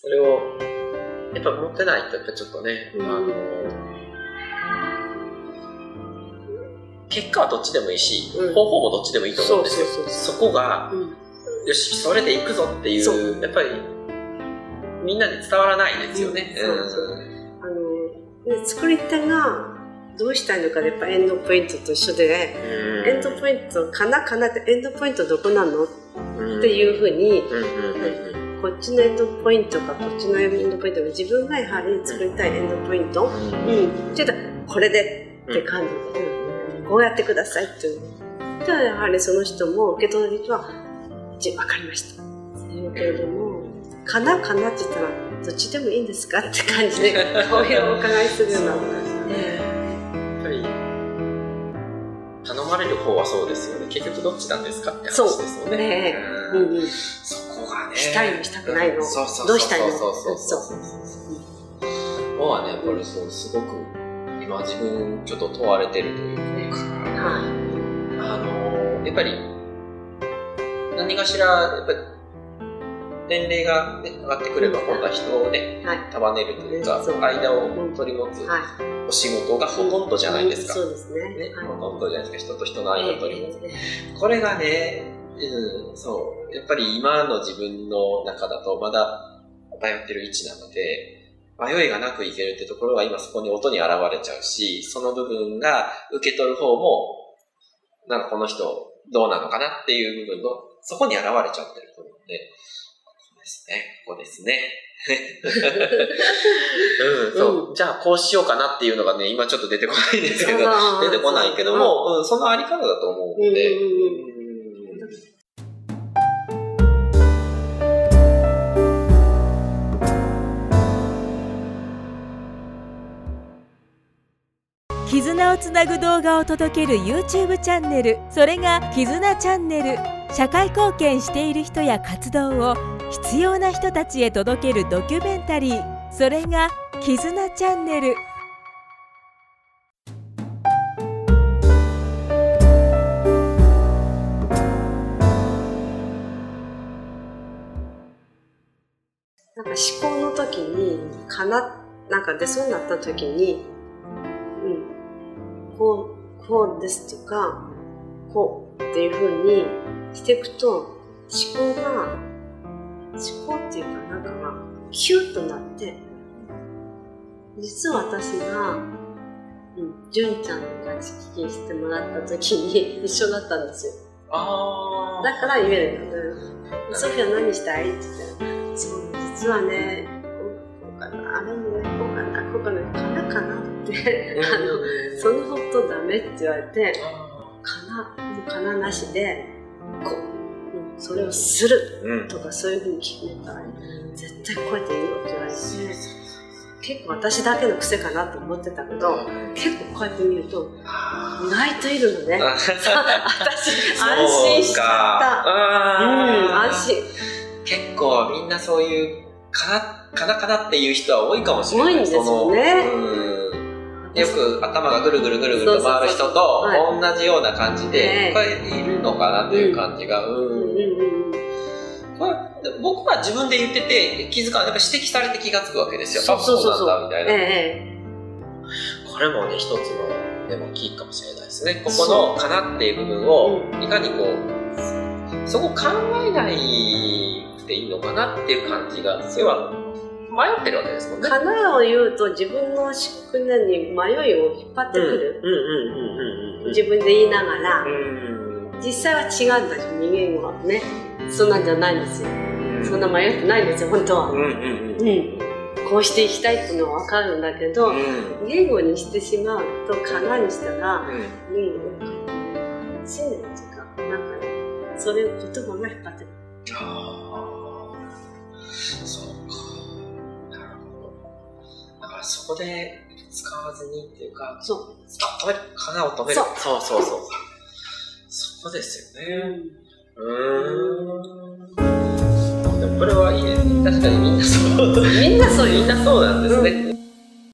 ってないとやっぱちょっとね、うん。あの結果はどっちでもいいし、うん。方法もどっちでもいいと思うんですよ。そうそうそうそこがうん。よしそれで行くぞっていそう。うやっぱりみんなに伝わらないですよね、うん。そうそう。あのね作り手がどうしたいのかでやっぱエンドポイントと一緒で、うん。エンドポイントかなかなってエンドポイントどこなの？っうん。ていうふうに、うんうんうんこっちのエンドポイントかこっちのエンドポイントが自分がやはり作りたいエンドポイント、うん。うん、ちょっとこれでって感じで、うん。こうやってくださいっていう。じゃあやはりその人も受け取る人は、じわかりました。言うけれども、かなかなって言ったら、どっちでもいいん。ですかって感じで、こういうお伺いするような。やっぱり頼まれる方はそうですよね結局どっちなん。ですかって話ですよねねううんんうん。そこがね。したいのしたくないの。そうそうそうどうしたいの？そうそうそう。そうそうそこはねやっぱりそうすごく今自分ちょっと問われてるというか。はあのやっぱり何かしらやっぱり年齢が、ね、上がってくれば今度は人をねい。はい。束ねるというかうんそう。間を取り持つはい。お仕事がほとんどじゃないですか、そうですね。ね、はい。ほとんどじゃないですか。人と人の間を取り持つ。ええ。これがね、うん、そう、やっぱり今の自分の中だとまだ迷ってる位置なので、迷いがなくいけるってところは今そこに音に現れちゃうし、その部分が受け取る方も、なんかこの人どうなのかなっていう部分の、そこに現れちゃってると思うので、ここですね、ここですね。うん、そう。じゃあこうしようかなっていうのがね、今ちょっと出てこないんですけど、出てこないけども、うん、そのあり方だと思うので、うんつなぐ動画を届ける YouTube チャンネル。それが「絆チャンネル」社会貢献している人や活動を必要な人たちへ届けるドキュメンタリー。それが「絆チャンネル」なんか思考の時に、かな、なんか出そうになった時に、こう、こうですとか、こうっていう風にしていくと、思考が、思考っていうかなんかが、キュッとなって、実は私が、うん、純ちゃんの話聞きしてもらった時に 一緒だったんですよ。あだから言えるんだよね。ソフィア何したい？って言ったら、そう、実はね、あれもね、あの、そのことダメって言われて、かな、ななしで、こう、うんそれをするうん。とかそういうふうに決めたら、絶対こうやっていいよって言われて、結構私だけの癖かなと思ってたけど、結構こうやって見ると、意外といるのね。あ 私、安心しちゃった。うん、あ安心。結構みんなそういうかなかなかなっていう人は多いかもしれない多いんですよねうんよく頭がぐるぐるぐるぐると回る人と同じような感じでねこれいるのかなっていう感じが、これ僕は自分で言ってて気づかないやっぱ指摘されて気がつくわけですよ。そうそうそうそう。あなんだみたいな、えこれもね一つのでもキーかもしれないですね。ここの「かな」っていう部分をいかにこうそこ考えないでいいのかなっていう感じが要は迷ってるわけですもんえね。かなを言うと自分の思考に迷いを引っ張ってくる。うんうんうんうんうん自分で言いながら、うん実際は違うんだし、人間はね。そんなんじゃないんですよ。そんな迷ってないんですよ、本当は。うんうんうんうん。こうしていきたいっていうのはわかるんだけど、うん言語にしてしまうと、かなにしたら、うんうん、信念っていうか、なんかね、それを言葉が引っ張ってくる。ああ、そう。だからそこで使わずにっていうか、そう。あ、止める。花を止める。そうそうそうそう。そこですよね。うーん。でもこれはいいですね。確かにみんなそう。みんなそうよみんなそうなんですね。